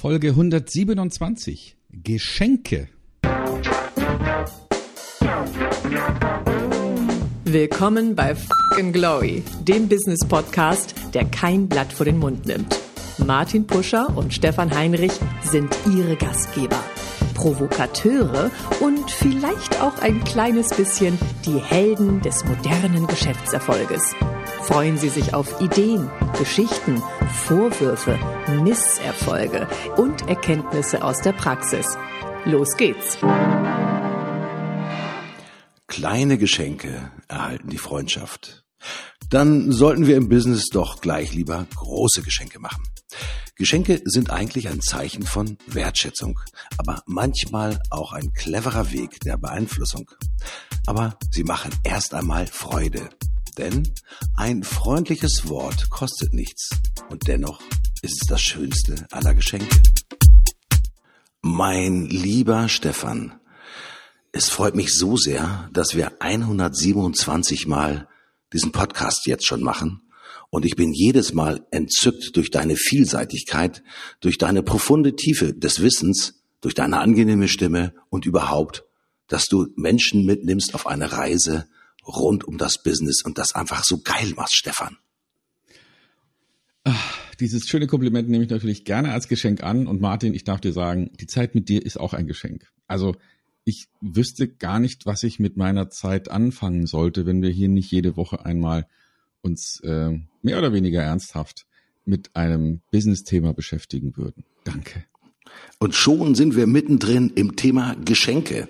Folge 127. Geschenke. Willkommen bei Fucking Glory, dem Business Podcast, der kein Blatt vor den Mund nimmt. Martin Puscher und Stefan Heinrich sind ihre Gastgeber. Provokateure und vielleicht auch ein kleines bisschen die Helden des modernen Geschäftserfolges. Freuen Sie sich auf Ideen, Geschichten, Vorwürfe, Misserfolge und Erkenntnisse aus der Praxis. Los geht's! Kleine Geschenke erhalten die Freundschaft. Dann sollten wir im Business doch gleich lieber große Geschenke machen. Geschenke sind eigentlich ein Zeichen von Wertschätzung, aber manchmal auch ein cleverer Weg der Beeinflussung. Aber sie machen erst einmal Freude. Denn ein freundliches Wort kostet nichts und dennoch ist es das schönste aller Geschenke. Mein lieber Stefan, es freut mich so sehr, dass wir 127 Mal diesen Podcast jetzt schon machen. Und ich bin jedes Mal entzückt durch deine Vielseitigkeit, durch deine profunde Tiefe des Wissens, durch deine angenehme Stimme und überhaupt, dass du Menschen mitnimmst auf eine Reise rund um das Business und das einfach so geil machst, Stefan. Ach, dieses schöne Kompliment nehme ich natürlich gerne als Geschenk an. Und Martin, ich darf dir sagen, die Zeit mit dir ist auch ein Geschenk. Also ich wüsste gar nicht, was ich mit meiner Zeit anfangen sollte, wenn wir hier nicht jede Woche einmal uns äh, mehr oder weniger ernsthaft mit einem Business-Thema beschäftigen würden. Danke. Und schon sind wir mittendrin im Thema Geschenke.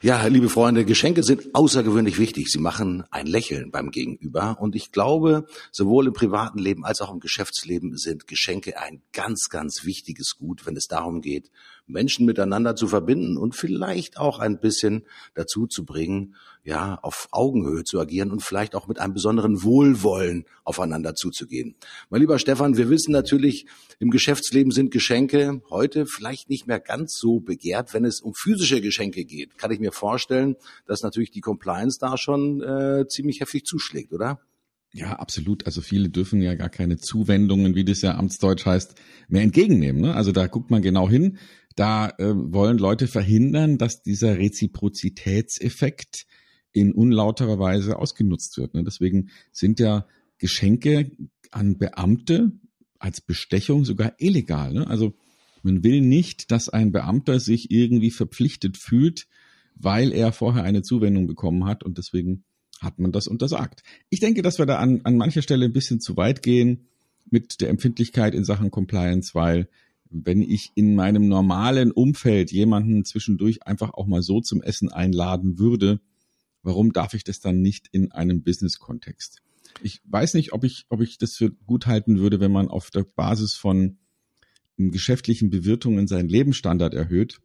Ja, liebe Freunde, Geschenke sind außergewöhnlich wichtig. Sie machen ein Lächeln beim Gegenüber. Und ich glaube, sowohl im privaten Leben als auch im Geschäftsleben sind Geschenke ein ganz, ganz wichtiges Gut, wenn es darum geht, Menschen miteinander zu verbinden und vielleicht auch ein bisschen dazu zu bringen, ja, auf Augenhöhe zu agieren und vielleicht auch mit einem besonderen Wohlwollen aufeinander zuzugehen. Mein lieber Stefan, wir wissen natürlich, im Geschäftsleben sind Geschenke heute vielleicht nicht mehr ganz so begehrt, wenn es um physische Geschenke geht. Kann ich mir vorstellen, dass natürlich die Compliance da schon äh, ziemlich heftig zuschlägt, oder? Ja, absolut. Also viele dürfen ja gar keine Zuwendungen, wie das ja amtsdeutsch heißt, mehr entgegennehmen. Ne? Also da guckt man genau hin. Da äh, wollen Leute verhindern, dass dieser Reziprozitätseffekt in unlauterer Weise ausgenutzt wird. Ne? Deswegen sind ja Geschenke an Beamte als Bestechung sogar illegal. Ne? Also man will nicht, dass ein Beamter sich irgendwie verpflichtet fühlt, weil er vorher eine Zuwendung bekommen hat und deswegen hat man das untersagt. Ich denke, dass wir da an, an mancher Stelle ein bisschen zu weit gehen mit der Empfindlichkeit in Sachen Compliance, weil wenn ich in meinem normalen Umfeld jemanden zwischendurch einfach auch mal so zum Essen einladen würde, warum darf ich das dann nicht in einem Business-Kontext? Ich weiß nicht, ob ich, ob ich das für gut halten würde, wenn man auf der Basis von geschäftlichen Bewirtungen seinen Lebensstandard erhöht.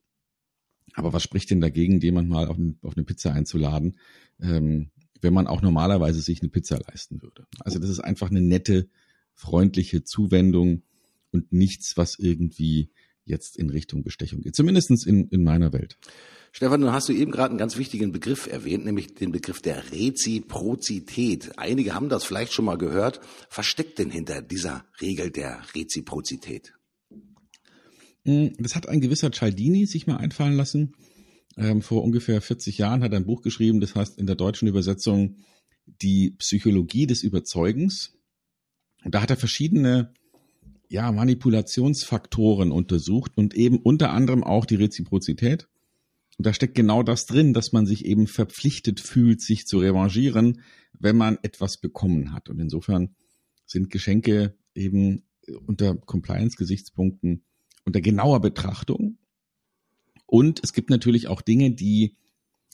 Aber was spricht denn dagegen, jemand mal auf, ein, auf eine Pizza einzuladen? Ähm, wenn man auch normalerweise sich eine Pizza leisten würde. Also das ist einfach eine nette, freundliche Zuwendung und nichts, was irgendwie jetzt in Richtung Bestechung geht. Zumindestens in, in meiner Welt. Stefan, du hast du eben gerade einen ganz wichtigen Begriff erwähnt, nämlich den Begriff der Reziprozität. Einige haben das vielleicht schon mal gehört. Was steckt denn hinter dieser Regel der Reziprozität? Hm, das hat ein gewisser Cialdini sich mal einfallen lassen ähm, vor ungefähr 40 Jahren hat er ein Buch geschrieben, das heißt in der deutschen Übersetzung Die Psychologie des Überzeugens. Und da hat er verschiedene ja, Manipulationsfaktoren untersucht und eben unter anderem auch die Reziprozität. Und da steckt genau das drin, dass man sich eben verpflichtet fühlt, sich zu revanchieren, wenn man etwas bekommen hat. Und insofern sind Geschenke eben unter Compliance-Gesichtspunkten unter genauer Betrachtung und es gibt natürlich auch Dinge, die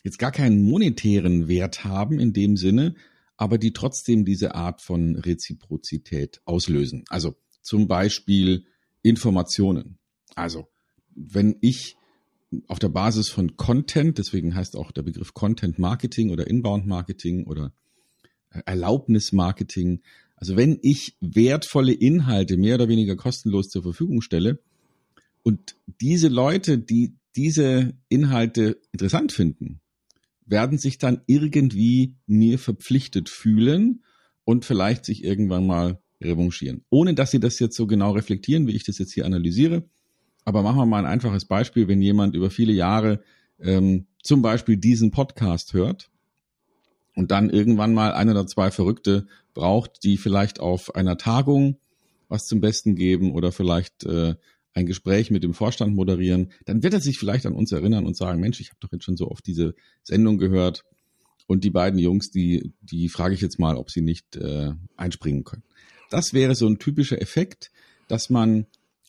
jetzt gar keinen monetären Wert haben in dem Sinne, aber die trotzdem diese Art von Reziprozität auslösen. Also zum Beispiel Informationen. Also wenn ich auf der Basis von Content, deswegen heißt auch der Begriff Content Marketing oder Inbound Marketing oder äh, Erlaubnis Marketing, also wenn ich wertvolle Inhalte mehr oder weniger kostenlos zur Verfügung stelle und diese Leute, die diese Inhalte interessant finden, werden sich dann irgendwie mir verpflichtet fühlen und vielleicht sich irgendwann mal revanchieren. Ohne dass sie das jetzt so genau reflektieren, wie ich das jetzt hier analysiere. Aber machen wir mal ein einfaches Beispiel, wenn jemand über viele Jahre ähm, zum Beispiel diesen Podcast hört und dann irgendwann mal ein oder zwei Verrückte braucht, die vielleicht auf einer Tagung was zum Besten geben oder vielleicht äh, ein Gespräch mit dem Vorstand moderieren, dann wird er sich vielleicht an uns erinnern und sagen, Mensch, ich habe doch jetzt schon so oft diese Sendung gehört und die beiden Jungs, die, die frage ich jetzt mal, ob sie nicht äh, einspringen können. Das wäre so ein typischer Effekt, dass man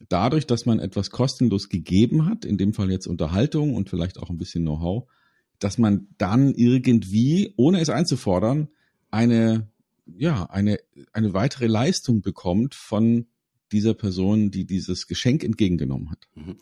dadurch, dass man etwas kostenlos gegeben hat, in dem Fall jetzt Unterhaltung und vielleicht auch ein bisschen Know-how, dass man dann irgendwie, ohne es einzufordern, eine, ja, eine, eine weitere Leistung bekommt von dieser Person, die dieses Geschenk entgegengenommen hat. Mhm.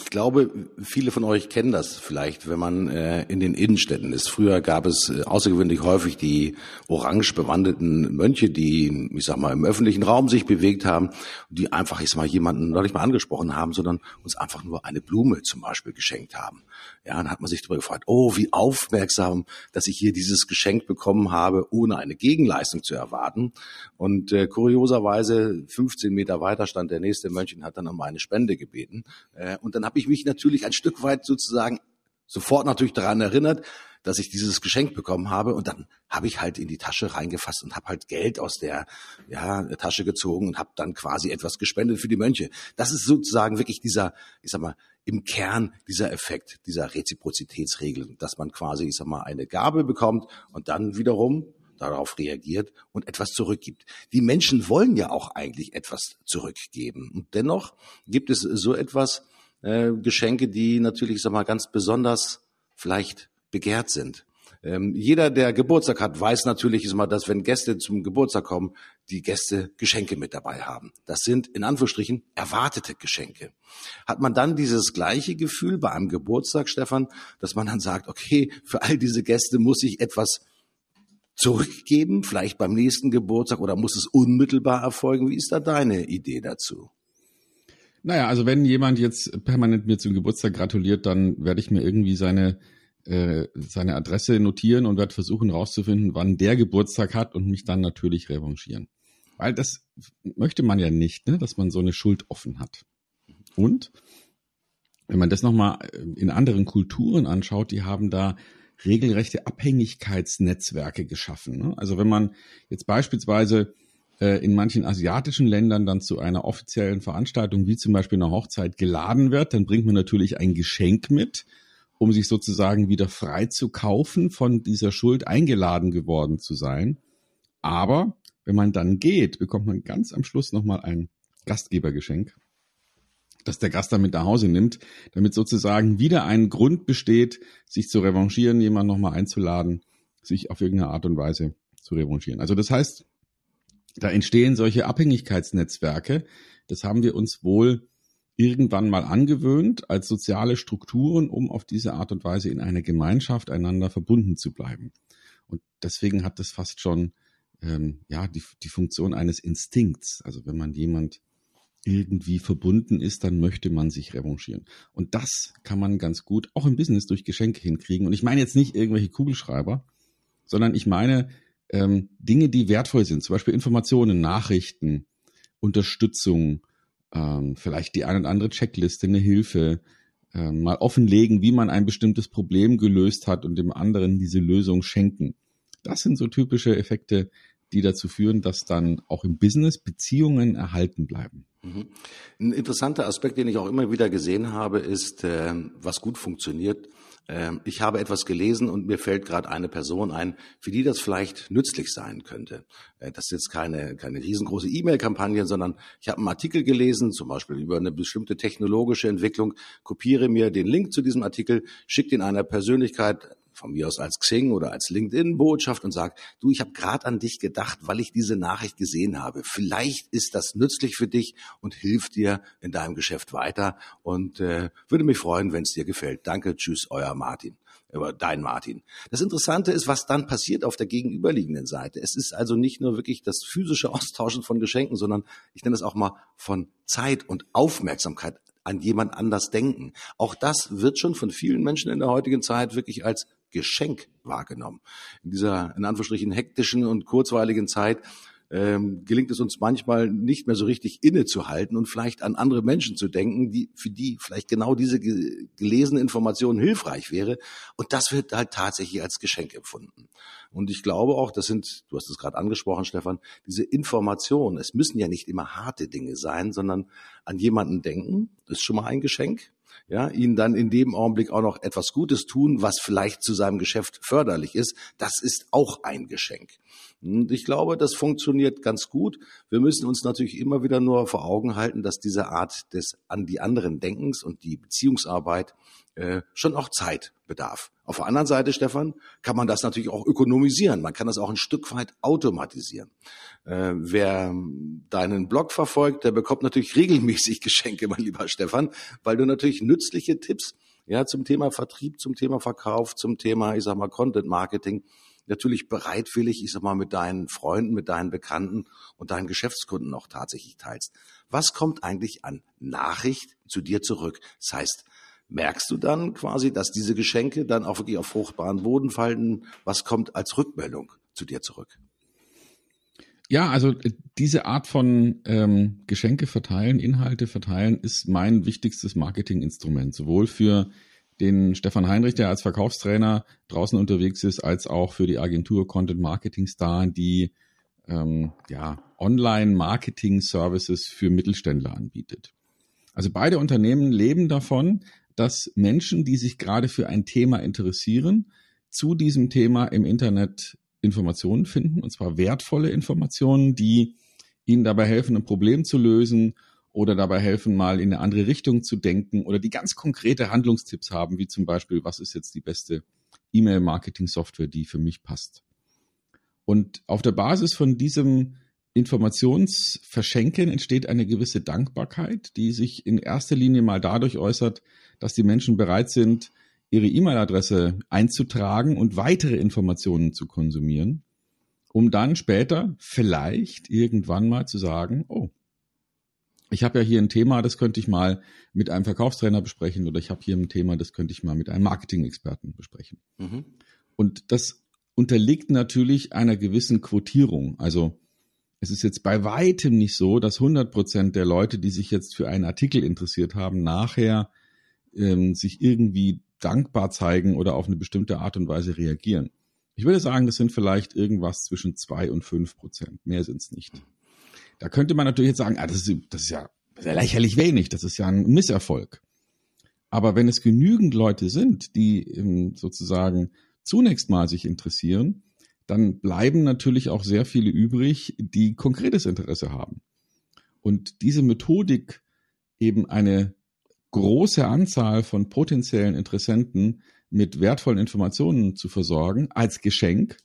Ich glaube, viele von euch kennen das vielleicht, wenn man äh, in den Innenstädten ist. Früher gab es äh, außergewöhnlich häufig die orange bewandeten Mönche, die, ich sag mal, im öffentlichen Raum sich bewegt haben, die einfach, ich sag mal, jemanden noch nicht mal angesprochen haben, sondern uns einfach nur eine Blume zum Beispiel geschenkt haben. Ja, dann hat man sich darüber gefragt, oh, wie aufmerksam, dass ich hier dieses Geschenk bekommen habe, ohne eine Gegenleistung zu erwarten. Und äh, kurioserweise 15 Meter weiter stand der nächste Mönch und hat dann um eine Spende gebeten. Äh, und dann habe ich mich natürlich ein Stück weit sozusagen sofort natürlich daran erinnert, dass ich dieses Geschenk bekommen habe und dann habe ich halt in die Tasche reingefasst und habe halt Geld aus der ja, Tasche gezogen und habe dann quasi etwas gespendet für die Mönche. Das ist sozusagen wirklich dieser, ich sag mal, im Kern dieser Effekt, dieser Reziprozitätsregel, dass man quasi, ich sag mal, eine Gabe bekommt und dann wiederum darauf reagiert und etwas zurückgibt. Die Menschen wollen ja auch eigentlich etwas zurückgeben. Und dennoch gibt es so etwas, äh, Geschenke, die natürlich, sag mal, ganz besonders vielleicht begehrt sind. Ähm, jeder, der Geburtstag hat, weiß natürlich, ist mal, dass wenn Gäste zum Geburtstag kommen, die Gäste Geschenke mit dabei haben. Das sind in Anführungsstrichen erwartete Geschenke. Hat man dann dieses gleiche Gefühl bei einem Geburtstag, Stefan, dass man dann sagt, okay, für all diese Gäste muss ich etwas zurückgeben, vielleicht beim nächsten Geburtstag oder muss es unmittelbar erfolgen? Wie ist da deine Idee dazu? Naja, also wenn jemand jetzt permanent mir zum Geburtstag gratuliert, dann werde ich mir irgendwie seine, äh, seine Adresse notieren und werde versuchen rauszufinden, wann der Geburtstag hat und mich dann natürlich revanchieren. Weil das möchte man ja nicht, ne, dass man so eine Schuld offen hat. Und wenn man das nochmal in anderen Kulturen anschaut, die haben da regelrechte Abhängigkeitsnetzwerke geschaffen. Ne? Also wenn man jetzt beispielsweise äh, in manchen asiatischen Ländern dann zu einer offiziellen Veranstaltung, wie zum Beispiel einer Hochzeit, geladen wird, dann bringt man natürlich ein Geschenk mit, um sich sozusagen wieder frei zu kaufen, von dieser Schuld eingeladen geworden zu sein. Aber wenn man dann geht, bekommt man ganz am Schluss nochmal ein Gastgebergeschenk dass der Gast damit nach Hause nimmt, damit sozusagen wieder ein Grund besteht, sich zu revanchieren, jemanden nochmal einzuladen, sich auf irgendeine Art und Weise zu revanchieren. Also das heißt, da entstehen solche Abhängigkeitsnetzwerke. Das haben wir uns wohl irgendwann mal angewöhnt als soziale Strukturen, um auf diese Art und Weise in einer Gemeinschaft einander verbunden zu bleiben. Und deswegen hat das fast schon ähm, ja die, die Funktion eines Instinkts. Also wenn man jemand irgendwie verbunden ist, dann möchte man sich revanchieren. Und das kann man ganz gut auch im Business durch Geschenke hinkriegen. Und ich meine jetzt nicht irgendwelche Kugelschreiber, sondern ich meine ähm, Dinge, die wertvoll sind, zum Beispiel Informationen, Nachrichten, Unterstützung, ähm, vielleicht die eine oder andere Checkliste, eine Hilfe, ähm, mal offenlegen, wie man ein bestimmtes Problem gelöst hat und dem anderen diese Lösung schenken. Das sind so typische Effekte, die dazu führen, dass dann auch im Business Beziehungen erhalten bleiben. Mhm. Ein interessanter Aspekt, den ich auch immer wieder gesehen habe, ist, äh, was gut funktioniert. Äh, ich habe etwas gelesen und mir fällt gerade eine Person ein, für die das vielleicht nützlich sein könnte. Äh, das ist jetzt keine, keine riesengroße E-Mail-Kampagne, sondern ich habe einen Artikel gelesen, zum Beispiel über eine bestimmte technologische Entwicklung, kopiere mir den Link zu diesem Artikel, schicke den einer Persönlichkeit von mir aus als Xing oder als LinkedIn-Botschaft und sage, du, ich habe gerade an dich gedacht, weil ich diese Nachricht gesehen habe. Vielleicht ist das nützlich für dich und hilft dir in deinem Geschäft weiter und äh, würde mich freuen, wenn es dir gefällt. Danke, tschüss, euer Martin über dein Martin. Das Interessante ist, was dann passiert auf der gegenüberliegenden Seite. Es ist also nicht nur wirklich das physische Austauschen von Geschenken, sondern ich nenne es auch mal von Zeit und Aufmerksamkeit an jemand anders denken. Auch das wird schon von vielen Menschen in der heutigen Zeit wirklich als Geschenk wahrgenommen. In dieser, in Anführungsstrichen, hektischen und kurzweiligen Zeit ähm, gelingt es uns manchmal nicht mehr so richtig innezuhalten und vielleicht an andere Menschen zu denken, die, für die vielleicht genau diese gelesene Information hilfreich wäre. Und das wird halt tatsächlich als Geschenk empfunden. Und ich glaube auch, das sind, du hast es gerade angesprochen, Stefan, diese Informationen, es müssen ja nicht immer harte Dinge sein, sondern an jemanden denken, das ist schon mal ein Geschenk ja, ihnen dann in dem Augenblick auch noch etwas Gutes tun, was vielleicht zu seinem Geschäft förderlich ist, das ist auch ein Geschenk. Und ich glaube, das funktioniert ganz gut. Wir müssen uns natürlich immer wieder nur vor Augen halten, dass diese Art des an die anderen Denkens und die Beziehungsarbeit äh, schon auch Zeit bedarf. Auf der anderen Seite, Stefan, kann man das natürlich auch ökonomisieren. Man kann das auch ein Stück weit automatisieren. Äh, wer deinen Blog verfolgt, der bekommt natürlich regelmäßig Geschenke, mein lieber Stefan, weil du natürlich nützliche Tipps ja, zum Thema Vertrieb, zum Thema Verkauf, zum Thema, ich sag mal, Content Marketing natürlich bereitwillig, ich sag mal, mit deinen Freunden, mit deinen Bekannten und deinen Geschäftskunden auch tatsächlich teilst. Was kommt eigentlich an Nachricht zu dir zurück? Das heißt, merkst du dann quasi, dass diese Geschenke dann auch wirklich auf fruchtbaren Boden fallen? Was kommt als Rückmeldung zu dir zurück? Ja, also äh, diese Art von ähm, Geschenke verteilen, Inhalte verteilen, ist mein wichtigstes Marketinginstrument, sowohl für den Stefan Heinrich, der als Verkaufstrainer draußen unterwegs ist, als auch für die Agentur Content Marketing Star, die ähm, ja, Online-Marketing-Services für Mittelständler anbietet. Also beide Unternehmen leben davon, dass Menschen, die sich gerade für ein Thema interessieren, zu diesem Thema im Internet Informationen finden, und zwar wertvolle Informationen, die ihnen dabei helfen, ein Problem zu lösen oder dabei helfen, mal in eine andere Richtung zu denken oder die ganz konkrete Handlungstipps haben, wie zum Beispiel, was ist jetzt die beste E-Mail-Marketing-Software, die für mich passt. Und auf der Basis von diesem Informationsverschenken entsteht eine gewisse Dankbarkeit, die sich in erster Linie mal dadurch äußert, dass die Menschen bereit sind, ihre E-Mail-Adresse einzutragen und weitere Informationen zu konsumieren, um dann später vielleicht irgendwann mal zu sagen, oh, ich habe ja hier ein Thema, das könnte ich mal mit einem Verkaufstrainer besprechen oder ich habe hier ein Thema, das könnte ich mal mit einem Marketing-Experten besprechen. Mhm. Und das unterliegt natürlich einer gewissen Quotierung. Also es ist jetzt bei weitem nicht so, dass 100 Prozent der Leute, die sich jetzt für einen Artikel interessiert haben, nachher ähm, sich irgendwie dankbar zeigen oder auf eine bestimmte Art und Weise reagieren. Ich würde sagen, das sind vielleicht irgendwas zwischen zwei und fünf Prozent. Mehr sind es nicht. Da könnte man natürlich jetzt sagen, ah, das, ist, das ist ja lächerlich wenig, das ist ja ein Misserfolg. Aber wenn es genügend Leute sind, die ähm, sozusagen zunächst mal sich interessieren, dann bleiben natürlich auch sehr viele übrig, die konkretes Interesse haben. Und diese Methodik, eben eine große Anzahl von potenziellen Interessenten mit wertvollen Informationen zu versorgen, als Geschenk,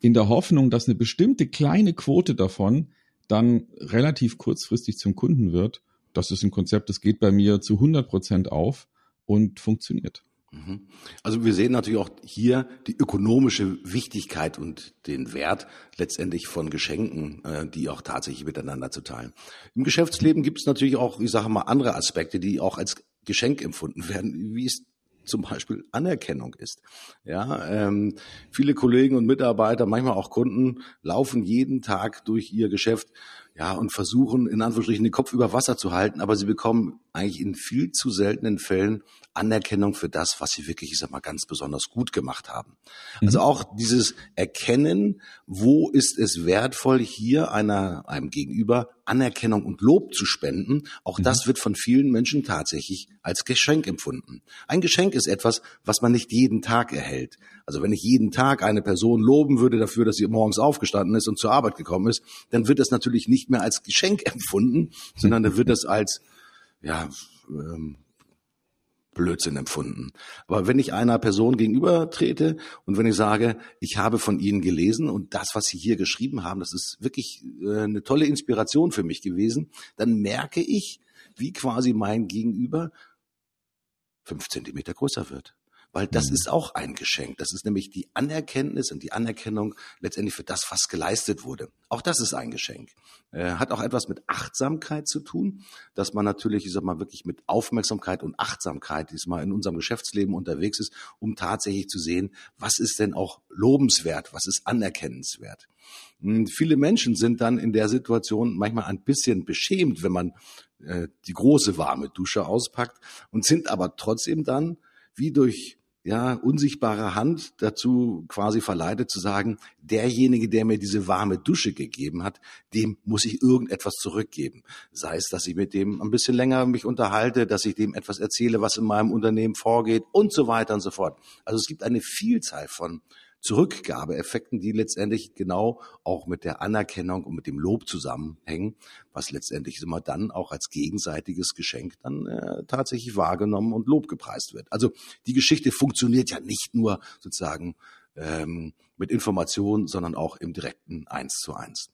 in der Hoffnung, dass eine bestimmte kleine Quote davon dann relativ kurzfristig zum Kunden wird. Das ist ein Konzept, das geht bei mir zu 100 Prozent auf und funktioniert. Mhm. Also wir sehen natürlich auch hier die ökonomische Wichtigkeit und den Wert letztendlich von Geschenken, äh, die auch tatsächlich miteinander zu teilen. Im Geschäftsleben gibt es natürlich auch, ich sage mal, andere Aspekte, die auch als Geschenk empfunden werden, wie es zum Beispiel Anerkennung ist. Ja, ähm, viele Kollegen und Mitarbeiter, manchmal auch Kunden, laufen jeden Tag durch ihr Geschäft ja, und versuchen in Anführungsstrichen den Kopf über Wasser zu halten, aber sie bekommen eigentlich in viel zu seltenen Fällen Anerkennung für das, was sie wirklich, ich sag mal, ganz besonders gut gemacht haben. Mhm. Also auch dieses Erkennen, wo ist es wertvoll, hier einer, einem Gegenüber Anerkennung und Lob zu spenden, auch mhm. das wird von vielen Menschen tatsächlich als Geschenk empfunden. Ein Geschenk ist etwas, was man nicht jeden Tag erhält. Also wenn ich jeden Tag eine Person loben würde dafür, dass sie morgens aufgestanden ist und zur Arbeit gekommen ist, dann wird das natürlich nicht mehr als Geschenk empfunden, sondern dann wird das als, ja, ähm, Blödsinn empfunden. Aber wenn ich einer Person gegenüber trete und wenn ich sage, ich habe von Ihnen gelesen und das, was Sie hier geschrieben haben, das ist wirklich äh, eine tolle Inspiration für mich gewesen, dann merke ich, wie quasi mein Gegenüber fünf Zentimeter größer wird weil das mhm. ist auch ein Geschenk. Das ist nämlich die Anerkenntnis und die Anerkennung letztendlich für das, was geleistet wurde. Auch das ist ein Geschenk. Äh, hat auch etwas mit Achtsamkeit zu tun, dass man natürlich, ich sag mal, wirklich mit Aufmerksamkeit und Achtsamkeit diesmal in unserem Geschäftsleben unterwegs ist, um tatsächlich zu sehen, was ist denn auch lobenswert, was ist anerkennenswert. Und viele Menschen sind dann in der Situation manchmal ein bisschen beschämt, wenn man äh, die große warme Dusche auspackt und sind aber trotzdem dann wie durch ja, unsichtbare Hand dazu quasi verleitet zu sagen, derjenige, der mir diese warme Dusche gegeben hat, dem muss ich irgendetwas zurückgeben. Sei es, dass ich mit dem ein bisschen länger mich unterhalte, dass ich dem etwas erzähle, was in meinem Unternehmen vorgeht und so weiter und so fort. Also es gibt eine Vielzahl von Zurückgabeeffekten, die letztendlich genau auch mit der Anerkennung und mit dem Lob zusammenhängen, was letztendlich immer dann auch als gegenseitiges Geschenk dann äh, tatsächlich wahrgenommen und Lob gepreist wird. Also die Geschichte funktioniert ja nicht nur sozusagen ähm, mit Informationen, sondern auch im direkten Eins zu eins.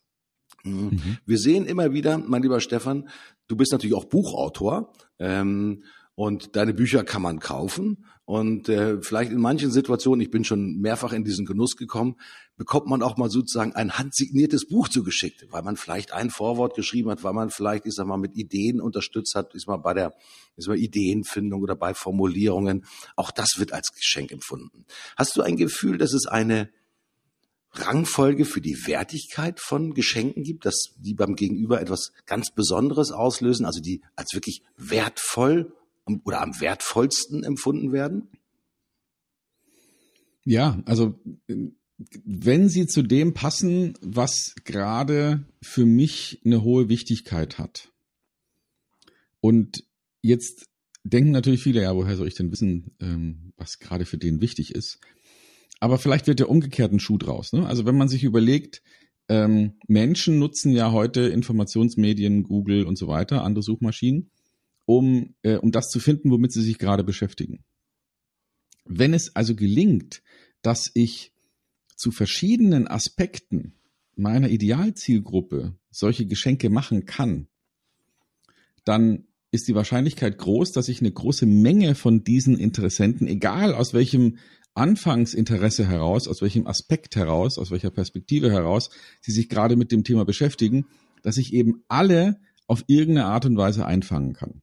Mhm. mhm. Wir sehen immer wieder, mein lieber Stefan, du bist natürlich auch Buchautor. Ähm, und deine Bücher kann man kaufen. Und äh, vielleicht in manchen Situationen, ich bin schon mehrfach in diesen Genuss gekommen, bekommt man auch mal sozusagen ein handsigniertes Buch zugeschickt, weil man vielleicht ein Vorwort geschrieben hat, weil man vielleicht, ich sag mal, mit Ideen unterstützt hat, ist mal bei der ist mal Ideenfindung oder bei Formulierungen. Auch das wird als Geschenk empfunden. Hast du ein Gefühl, dass es eine Rangfolge für die Wertigkeit von Geschenken gibt, dass die beim Gegenüber etwas ganz Besonderes auslösen, also die als wirklich wertvoll oder am wertvollsten empfunden werden? Ja, also wenn sie zu dem passen, was gerade für mich eine hohe Wichtigkeit hat. Und jetzt denken natürlich viele, ja, woher soll ich denn wissen, ähm, was gerade für den wichtig ist? Aber vielleicht wird der umgekehrten Schuh draus. Ne? Also wenn man sich überlegt, ähm, Menschen nutzen ja heute Informationsmedien, Google und so weiter, andere Suchmaschinen, um, äh, um das zu finden, womit sie sich gerade beschäftigen. Wenn es also gelingt, dass ich zu verschiedenen Aspekten meiner Idealzielgruppe solche Geschenke machen kann, dann ist die Wahrscheinlichkeit groß, dass ich eine große Menge von diesen Interessenten, egal aus welchem Anfangsinteresse heraus, aus welchem Aspekt heraus, aus welcher Perspektive heraus, sie sich gerade mit dem Thema beschäftigen, dass ich eben alle auf irgendeine Art und Weise einfangen kann.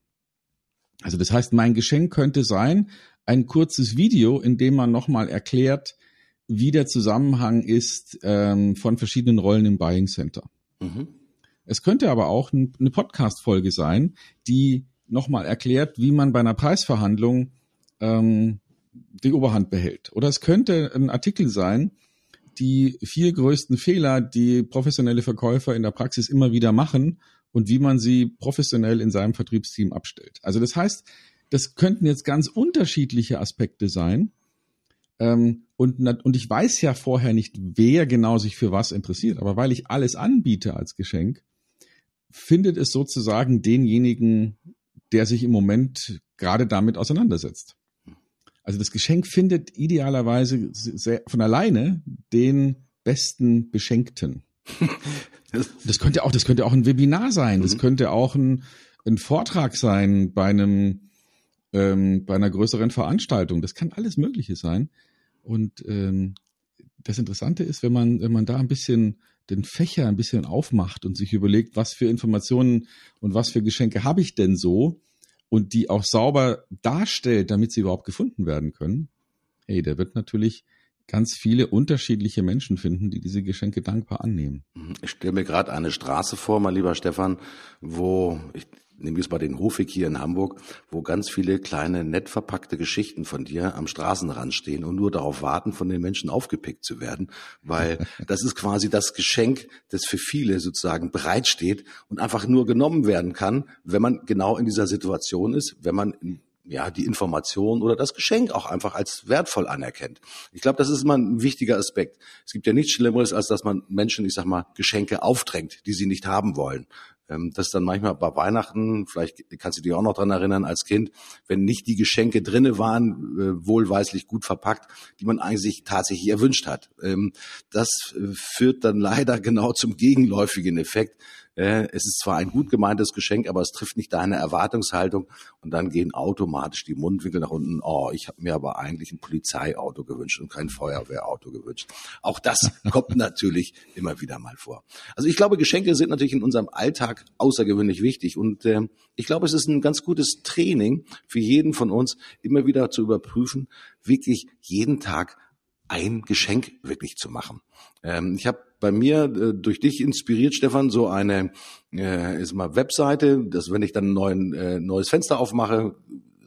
Also das heißt, mein Geschenk könnte sein, ein kurzes Video, in dem man nochmal erklärt, wie der Zusammenhang ist ähm, von verschiedenen Rollen im Buying Center. Mhm. Es könnte aber auch eine Podcast-Folge sein, die nochmal erklärt, wie man bei einer Preisverhandlung ähm, die Oberhand behält. Oder es könnte ein Artikel sein, die vier größten Fehler, die professionelle Verkäufer in der Praxis immer wieder machen und wie man sie professionell in seinem Vertriebsteam abstellt. Also das heißt, das könnten jetzt ganz unterschiedliche Aspekte sein. Ähm, und, und ich weiß ja vorher nicht, wer genau sich für was interessiert, aber weil ich alles anbiete als Geschenk, findet es sozusagen denjenigen, der sich im Moment gerade damit auseinandersetzt. Also das Geschenk findet idealerweise von alleine den besten Beschenkten. Das könnte auch, das könnte auch ein Webinar sein. Das mhm. könnte auch ein, ein Vortrag sein bei einem, ähm, bei einer größeren Veranstaltung. Das kann alles Mögliche sein. Und ähm, das Interessante ist, wenn man, wenn man da ein bisschen den Fächer ein bisschen aufmacht und sich überlegt, was für Informationen und was für Geschenke habe ich denn so und die auch sauber darstellt, damit sie überhaupt gefunden werden können. Hey, der wird natürlich ganz viele unterschiedliche Menschen finden, die diese Geschenke dankbar annehmen. Mhm. Ich stelle mir gerade eine Straße vor, mein lieber Stefan, wo, ich nehme jetzt mal den Hofweg hier in Hamburg, wo ganz viele kleine, nett verpackte Geschichten von dir am Straßenrand stehen und nur darauf warten, von den Menschen aufgepickt zu werden, weil das ist quasi das Geschenk, das für viele sozusagen bereitsteht und einfach nur genommen werden kann, wenn man genau in dieser Situation ist, wenn man ja, die Information oder das Geschenk auch einfach als wertvoll anerkennt. Ich glaube, das ist immer ein wichtiger Aspekt. Es gibt ja nichts Schlimmeres, als dass man Menschen, ich sag mal, Geschenke aufdrängt, die sie nicht haben wollen. Ähm, das ist dann manchmal bei Weihnachten, vielleicht kannst du dich auch noch dran erinnern als Kind, wenn nicht die Geschenke drinne waren, äh, wohlweislich gut verpackt, die man eigentlich tatsächlich erwünscht hat. Ähm, das äh, führt dann leider genau zum gegenläufigen Effekt, Äh, es ist zwar ein gut gemeintes Geschenk, aber es trifft nicht deine Erwartungshaltung und dann gehen automatisch die Mundwinkel nach unten. Oh, ich habe mir aber eigentlich ein Polizeiauto gewünscht und kein Feuerwehrauto gewünscht. Auch das kommt natürlich immer wieder mal vor. Also ich glaube, Geschenke sind natürlich in unserem Alltag außergewöhnlich wichtig und äh, ich glaube, es ist ein ganz gutes Training für jeden von uns, immer wieder zu überprüfen, wirklich jeden Tag ein Geschenk wirklich zu machen. Ähm, ich habe bei mir äh, durch dich inspiriert, Stefan, so eine äh, ist mal Webseite, dass wenn ich dann ein neuen, äh, neues Fenster aufmache,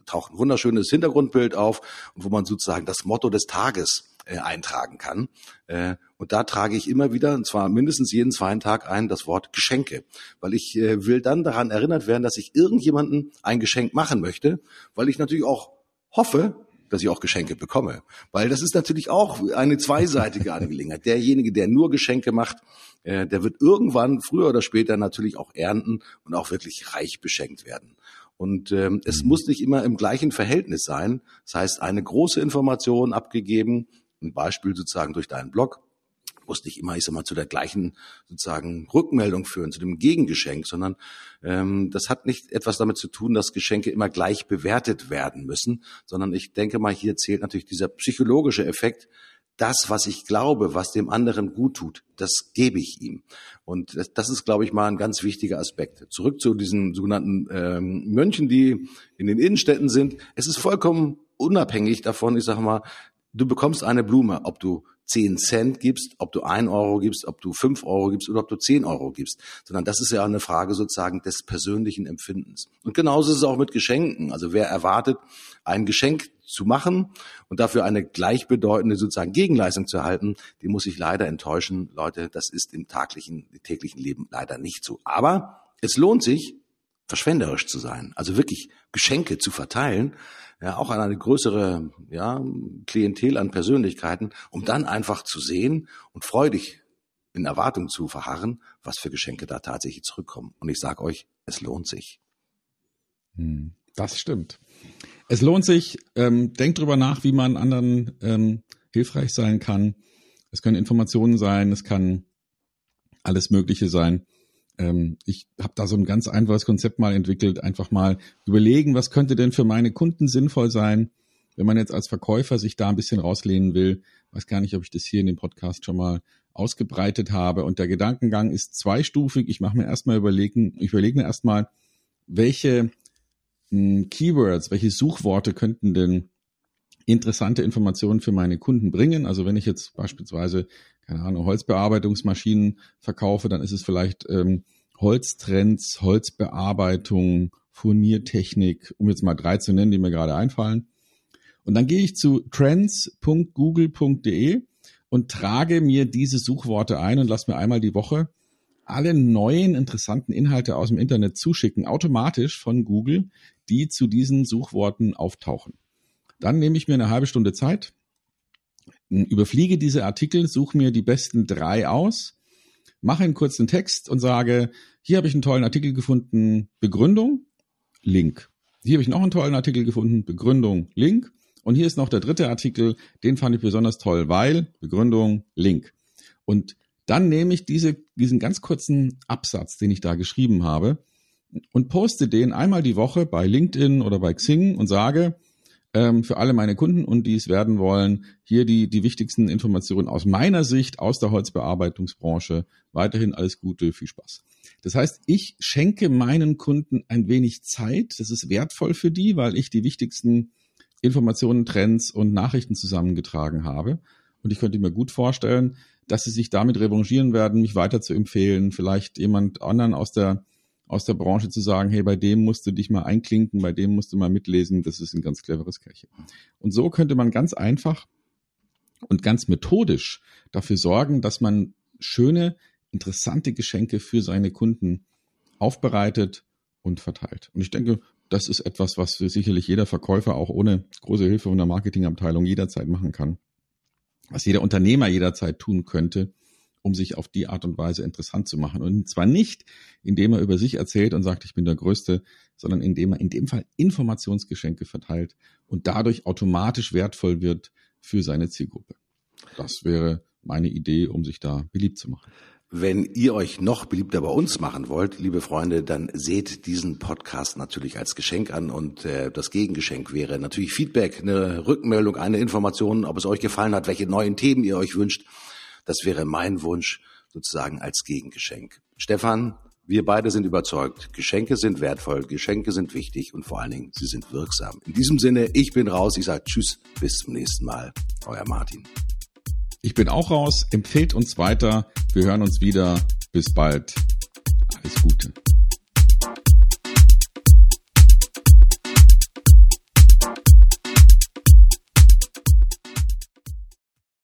taucht ein wunderschönes Hintergrundbild auf, wo man sozusagen das Motto des Tages äh, eintragen kann. Äh, und da trage ich immer wieder, und zwar mindestens jeden zweiten Tag ein, das Wort Geschenke. Weil ich äh, will dann daran erinnert werden, dass ich irgendjemanden ein Geschenk machen möchte, weil ich natürlich auch hoffe, dass ich auch Geschenke bekomme. Weil das ist natürlich auch eine zweiseitige Angelegenheit. Derjenige, der nur Geschenke macht, äh, der wird irgendwann, früher oder später, natürlich auch ernten und auch wirklich reich beschenkt werden. Und ähm, es mhm. muss nicht immer im gleichen Verhältnis sein. Das heißt, eine große Information abgegeben, ein Beispiel sozusagen durch deinen Blog, muss nicht immer, ich sag mal, zu der gleichen sozusagen Rückmeldung führen, zu dem Gegengeschenk, sondern ähm, das hat nicht etwas damit zu tun, dass Geschenke immer gleich bewertet werden müssen, sondern ich denke mal, hier zählt natürlich dieser psychologische Effekt, das, was ich glaube, was dem anderen gut tut, das gebe ich ihm. Und das, das ist, glaube ich, mal ein ganz wichtiger Aspekt. Zurück zu diesen sogenannten ähm, Mönchen, die in den Innenstädten sind. Es ist vollkommen unabhängig davon, ich sage mal, du bekommst eine Blume, ob du 10 Cent gibst, ob du 1 Euro gibst, ob du 5 Euro gibst oder ob du 10 Euro gibst, sondern das ist ja eine Frage sozusagen des persönlichen Empfindens. Und genauso ist es auch mit Geschenken. Also wer erwartet, ein Geschenk zu machen und dafür eine gleichbedeutende sozusagen Gegenleistung zu erhalten, die muss ich leider enttäuschen. Leute, das ist im taglichen, täglichen Leben leider nicht so. Aber es lohnt sich, verschwenderisch zu sein, also wirklich Geschenke zu verteilen, ja, auch an eine größere ja, Klientel an Persönlichkeiten, um dann einfach zu sehen und freudig in Erwartung zu verharren, was für Geschenke da tatsächlich zurückkommen. Und ich sage euch, es lohnt sich. Hm, das stimmt. Es lohnt sich, ähm, denkt drüber nach, wie man anderen ähm, hilfreich sein kann. Es können Informationen sein, es kann alles Mögliche sein ähm, ich habe da so ein ganz einfaches Konzept mal entwickelt, einfach mal überlegen, was könnte denn für meine Kunden sinnvoll sein, wenn man jetzt als Verkäufer sich da ein bisschen rauslehnen will. Weiß gar nicht, ob ich das hier in dem Podcast schon mal ausgebreitet habe. Und der Gedankengang ist zweistufig. Ich mache mir erstmal überlegen, ich überlege mir erstmal, welche hm, Keywords, welche Suchworte könnten denn interessante Informationen für meine Kunden bringen. Also wenn ich jetzt beispielsweise keine Ahnung, Holzbearbeitungsmaschinen verkaufe, dann ist es vielleicht ähm, Holztrends, Holzbearbeitung, Furniertechnik, um jetzt mal drei zu nennen, die mir gerade einfallen. Und dann gehe ich zu trends.google.de und trage mir diese Suchworte ein und lasse mir einmal die Woche alle neuen interessanten Inhalte aus dem Internet zuschicken, automatisch von Google, die zu diesen Suchworten auftauchen. Dann nehme ich mir eine halbe Stunde Zeit, überfliege diese Artikel, suche mir die besten drei aus, mache einen kurzen Text und sage, hier habe ich einen tollen Artikel gefunden, Begründung, Link. Hier habe ich noch einen tollen Artikel gefunden, Begründung, Link. Und hier ist noch der dritte Artikel, den fand ich besonders toll, weil Begründung, Link. Und dann nehme ich diese, diesen ganz kurzen Absatz, den ich da geschrieben habe, und poste den einmal die Woche bei LinkedIn oder bei Xing und sage, ähm, für alle meine Kunden und die es werden wollen, hier die, die wichtigsten Informationen aus meiner Sicht aus der Holzbearbeitungsbranche. Weiterhin alles Gute, viel Spaß. Das heißt, ich schenke meinen Kunden ein wenig Zeit. Das ist wertvoll für die, weil ich die wichtigsten Informationen, Trends und Nachrichten zusammengetragen habe. Und ich könnte mir gut vorstellen, dass sie sich damit revanchieren werden, mich weiter zu empfehlen, vielleicht jemand anderen aus der aus der Branche zu sagen, hey, bei dem musst du dich mal einklinken, bei dem musst du mal mitlesen, das ist ein ganz cleveres Kerlchen. Und so könnte man ganz einfach und ganz methodisch dafür sorgen, dass man schöne, interessante Geschenke für seine Kunden aufbereitet und verteilt. Und ich denke, das ist etwas, was sicherlich jeder Verkäufer auch ohne große Hilfe von der Marketingabteilung jederzeit machen kann. Was jeder Unternehmer jederzeit tun könnte, um sich auf die Art und Weise interessant zu machen. Und zwar nicht, indem er über sich erzählt und sagt, ich bin der Größte, sondern indem er in dem Fall Informationsgeschenke verteilt und dadurch automatisch wertvoll wird für seine Zielgruppe. Das wäre meine Idee, um sich da beliebt zu machen. Wenn ihr euch noch beliebter bei uns machen wollt, liebe Freunde, dann seht diesen Podcast natürlich als Geschenk an und äh, das Gegengeschenk wäre natürlich Feedback, eine Rückmeldung, eine Information, ob es euch gefallen hat, welche neuen Themen ihr euch wünscht. Das wäre mein Wunsch sozusagen als Gegengeschenk. Stefan, wir beide sind überzeugt, Geschenke sind wertvoll, Geschenke sind wichtig und vor allen Dingen, sie sind wirksam. In diesem Sinne, ich bin raus, ich sage Tschüss, bis zum nächsten Mal. Euer Martin. Ich bin auch raus, empfehlt uns weiter, wir hören uns wieder, bis bald, alles Gute.